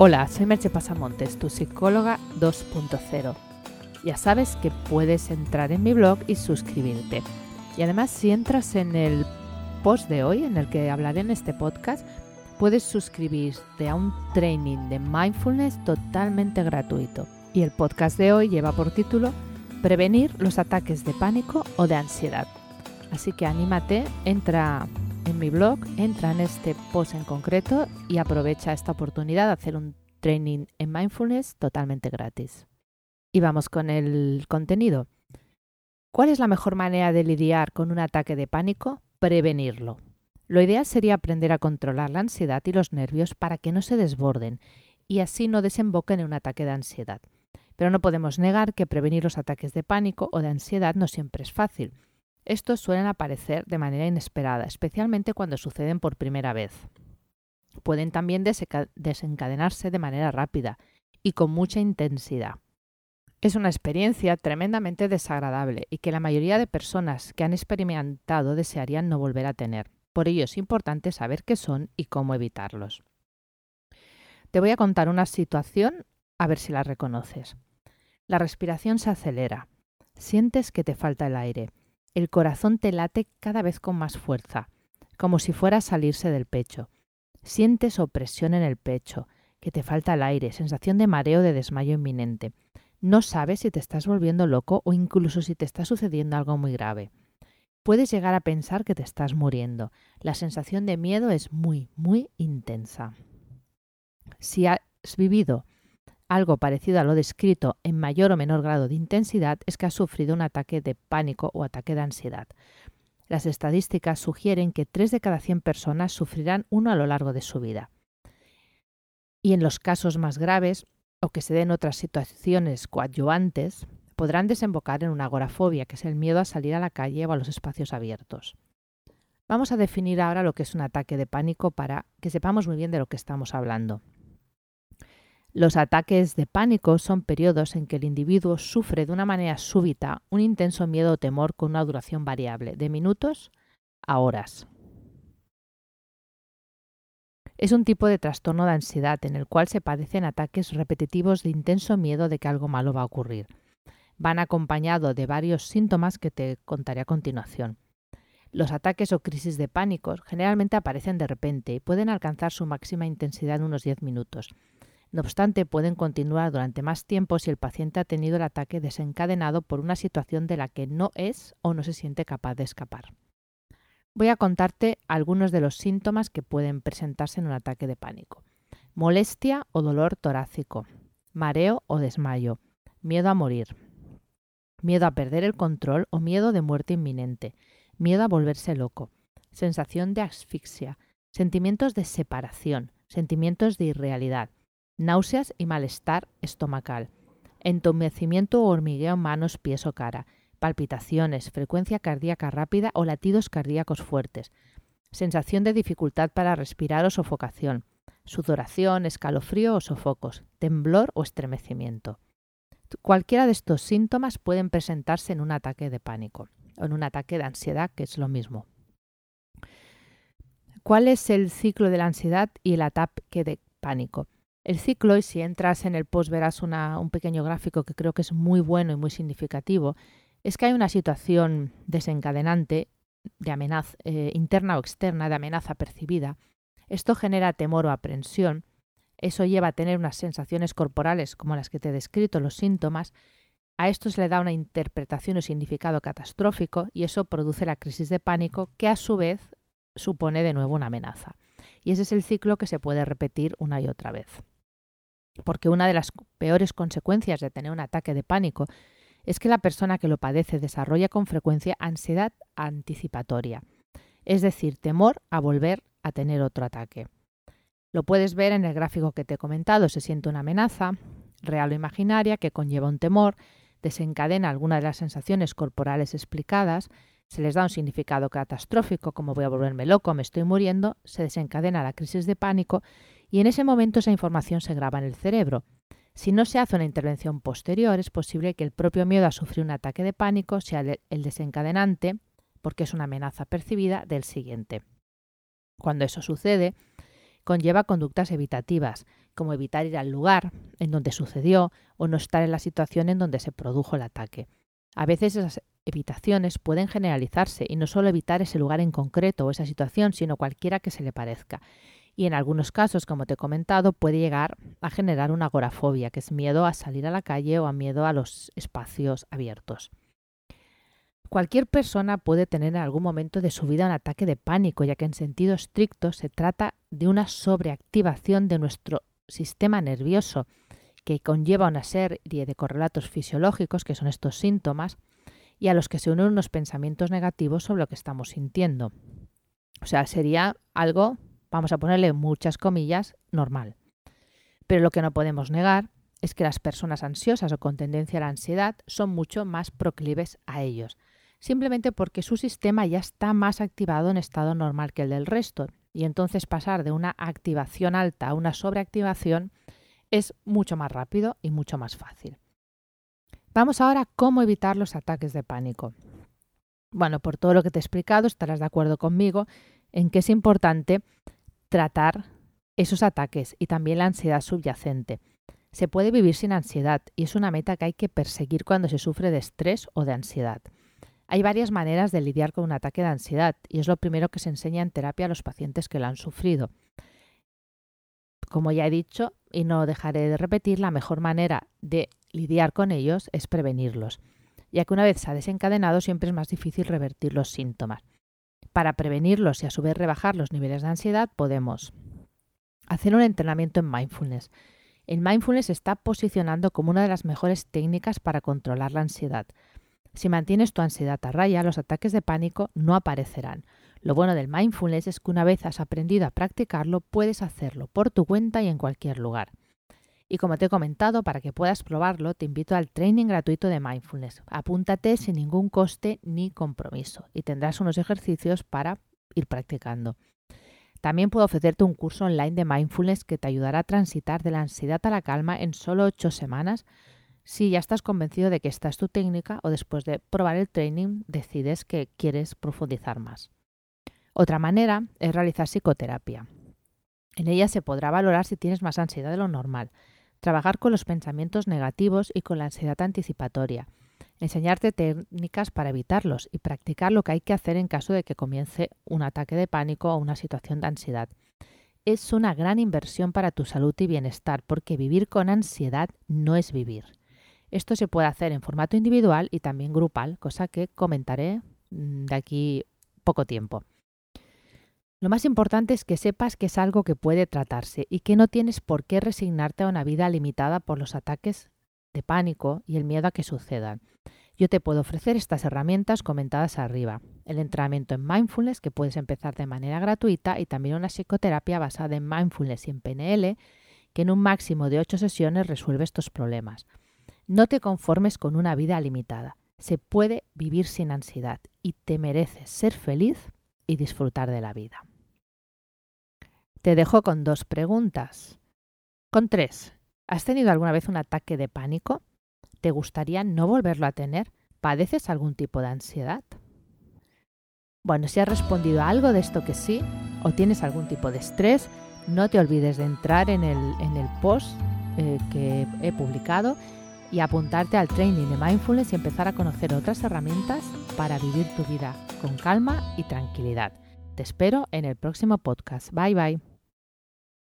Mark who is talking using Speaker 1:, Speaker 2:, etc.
Speaker 1: Hola, soy Merche Pasamontes, tu psicóloga 2.0. Ya sabes que puedes entrar en mi blog y suscribirte. Y además, si entras en el post de hoy, en el que hablaré en este podcast, puedes suscribirte a un training de mindfulness totalmente gratuito. Y el podcast de hoy lleva por título Prevenir los ataques de pánico o de ansiedad. Así que anímate, entra en mi blog, entra en este post en concreto y aprovecha esta oportunidad de hacer un training en mindfulness totalmente gratis. Y vamos con el contenido. ¿Cuál es la mejor manera de lidiar con un ataque de pánico? Prevenirlo. Lo ideal sería aprender a controlar la ansiedad y los nervios para que no se desborden y así no desemboquen en un ataque de ansiedad. Pero no podemos negar que prevenir los ataques de pánico o de ansiedad no siempre es fácil estos suelen aparecer de manera inesperada, especialmente cuando suceden por primera vez. Pueden también desencadenarse de manera rápida y con mucha intensidad. Es una experiencia tremendamente desagradable y que la mayoría de personas que han experimentado desearían no volver a tener. Por ello es importante saber qué son y cómo evitarlos. Te voy a contar una situación a ver si la reconoces. La respiración se acelera. Sientes que te falta el aire el corazón te late cada vez con más fuerza, como si fuera a salirse del pecho. Sientes opresión en el pecho, que te falta el aire, sensación de mareo de desmayo inminente. No sabes si te estás volviendo loco o incluso si te está sucediendo algo muy grave. Puedes llegar a pensar que te estás muriendo. La sensación de miedo es muy, muy intensa. Si has vivido algo parecido a lo descrito en mayor o menor grado de intensidad es que ha sufrido un ataque de pánico o ataque de ansiedad. Las estadísticas sugieren que 3 de cada 100 personas sufrirán uno a lo largo de su vida. Y en los casos más graves, o que se den otras situaciones coadyuvantes, podrán desembocar en una agorafobia, que es el miedo a salir a la calle o a los espacios abiertos. Vamos a definir ahora lo que es un ataque de pánico para que sepamos muy bien de lo que estamos hablando. Los ataques de pánico son periodos en que el individuo sufre de una manera súbita un intenso miedo o temor con una duración variable, de minutos a horas. Es un tipo de trastorno de ansiedad en el cual se padecen ataques repetitivos de intenso miedo de que algo malo va a ocurrir. Van acompañados de varios síntomas que te contaré a continuación. Los ataques o crisis de pánico generalmente aparecen de repente y pueden alcanzar su máxima intensidad en unos 10 minutos no obstante, pueden continuar durante más tiempo si el paciente ha tenido el ataque desencadenado por una situación de la que no es o no se siente capaz de escapar. Voy a contarte algunos de los síntomas que pueden presentarse en un ataque de pánico. Molestia o dolor torácico, mareo o desmayo, miedo a morir, miedo a perder el control o miedo de muerte inminente, miedo a volverse loco, sensación de asfixia, sentimientos de separación, sentimientos de irrealidad, náuseas y malestar estomacal, entumecimiento o hormigueo en manos, pies o cara, palpitaciones, frecuencia cardíaca rápida o latidos cardíacos fuertes, sensación de dificultad para respirar o sofocación, sudoración, escalofrío o sofocos, temblor o estremecimiento. Cualquiera de estos síntomas pueden presentarse en un ataque de pánico o en un ataque de ansiedad, que es lo mismo. ¿Cuál es el ciclo de la ansiedad y el ataque de pánico? El ciclo, y si entras en el post verás un pequeño gráfico que creo que es muy bueno y muy significativo, es que hay una situación desencadenante de amenaza eh, interna o externa, de amenaza percibida. Esto genera temor o aprensión. Eso lleva a tener unas sensaciones corporales como las que te he descrito, los síntomas. A esto se le da una interpretación o significado catastrófico y eso produce la crisis de pánico que a su vez supone de nuevo una amenaza. Y ese es el ciclo que se puede repetir una y otra vez porque una de las peores consecuencias de tener un ataque de pánico es que la persona que lo padece desarrolla con frecuencia ansiedad anticipatoria, es decir, temor a volver a tener otro ataque. Lo puedes ver en el gráfico que te he comentado, se siente una amenaza, real o imaginaria, que conlleva un temor, desencadena alguna de las sensaciones corporales explicadas, se les da un significado catastrófico, como voy a volverme loco, me estoy muriendo, se desencadena la crisis de pánico y en ese momento esa información se graba en el cerebro. Si no se hace una intervención posterior, es posible que el propio miedo a sufrir un ataque de pánico sea el desencadenante, porque es una amenaza percibida, del siguiente. Cuando eso sucede, conlleva conductas evitativas, como evitar ir al lugar en donde sucedió o no estar en la situación en donde se produjo el ataque. A veces evitaciones pueden generalizarse y no solo evitar ese lugar en concreto o esa situación, sino cualquiera que se le parezca. Y en algunos casos, como te he comentado, puede llegar a generar una agorafobia, que es miedo a salir a la calle o a miedo a los espacios abiertos. Cualquier persona puede tener en algún momento de su vida un ataque de pánico, ya que en sentido estricto se trata de una sobreactivación de nuestro sistema nervioso, que conlleva una serie de correlatos fisiológicos, que son estos síntomas, y a los que se unen unos pensamientos negativos sobre lo que estamos sintiendo. O sea, sería algo, vamos a ponerle muchas comillas, normal. Pero lo que no podemos negar es que las personas ansiosas o con tendencia a la ansiedad son mucho más proclives a ellos simplemente porque su sistema ya está más activado en estado normal que el del resto. Y entonces pasar de una activación alta a una sobreactivación es mucho más rápido y mucho más fácil. Vamos ahora a cómo evitar los ataques de pánico. Bueno, por todo lo que te he explicado, estarás de acuerdo conmigo en que es importante tratar esos ataques y también la ansiedad subyacente. Se puede vivir sin ansiedad y es una meta que hay que perseguir cuando se sufre de estrés o de ansiedad. Hay varias maneras de lidiar con un ataque de ansiedad y es lo primero que se enseña en terapia a los pacientes que lo han sufrido. Como ya he dicho, y no dejaré de repetir, la mejor manera de lidiar con ellos es prevenirlos, ya que una vez se ha desencadenado siempre es más difícil revertir los síntomas. Para prevenirlos y a su vez rebajar los niveles de ansiedad podemos hacer un entrenamiento en mindfulness. El mindfulness está posicionando como una de las mejores técnicas para controlar la ansiedad. Si mantienes tu ansiedad a raya, los ataques de pánico no aparecerán. Lo bueno del mindfulness es que una vez has aprendido a practicarlo, puedes hacerlo por tu cuenta y en cualquier lugar. Y como te he comentado, para que puedas probarlo, te invito al training gratuito de mindfulness. Apúntate sin ningún coste ni compromiso y tendrás unos ejercicios para ir practicando. También puedo ofrecerte un curso online de mindfulness que te ayudará a transitar de la ansiedad a la calma en solo 8 semanas si ya estás convencido de que esta es tu técnica o después de probar el training decides que quieres profundizar más. Otra manera es realizar psicoterapia. En ella se podrá valorar si tienes más ansiedad de lo normal, trabajar con los pensamientos negativos y con la ansiedad anticipatoria, enseñarte técnicas para evitarlos y practicar lo que hay que hacer en caso de que comience un ataque de pánico o una situación de ansiedad. Es una gran inversión para tu salud y bienestar porque vivir con ansiedad no es vivir. Esto se puede hacer en formato individual y también grupal, cosa que comentaré mm, de aquí poco tiempo. Lo más importante es que sepas que es algo que puede tratarse y que no tienes por qué resignarte a una vida limitada por los ataques de pánico y el miedo a que sucedan. Yo te puedo ofrecer estas herramientas comentadas arriba. El entrenamiento en mindfulness, que puedes empezar de manera gratuita, y también una psicoterapia basada en mindfulness y en PNL, que en un máximo de 8 sesiones resuelve estos problemas. No te conformes con una vida limitada. Se puede vivir sin ansiedad y te mereces ser feliz y disfrutar de la vida. Te dejo con dos preguntas. Con tres. ¿Has tenido alguna vez un ataque de pánico? ¿Te gustaría no volverlo a tener? ¿Padeces algún tipo de ansiedad? Bueno, si has respondido a algo de esto que sí, o tienes algún tipo de estrés, no te olvides de entrar en el, en el post eh, que he publicado y apuntarte al training de mindfulness y empezar a conocer otras herramientas para vivir tu vida con calma y tranquilidad. Te espero en el próximo podcast. Bye bye.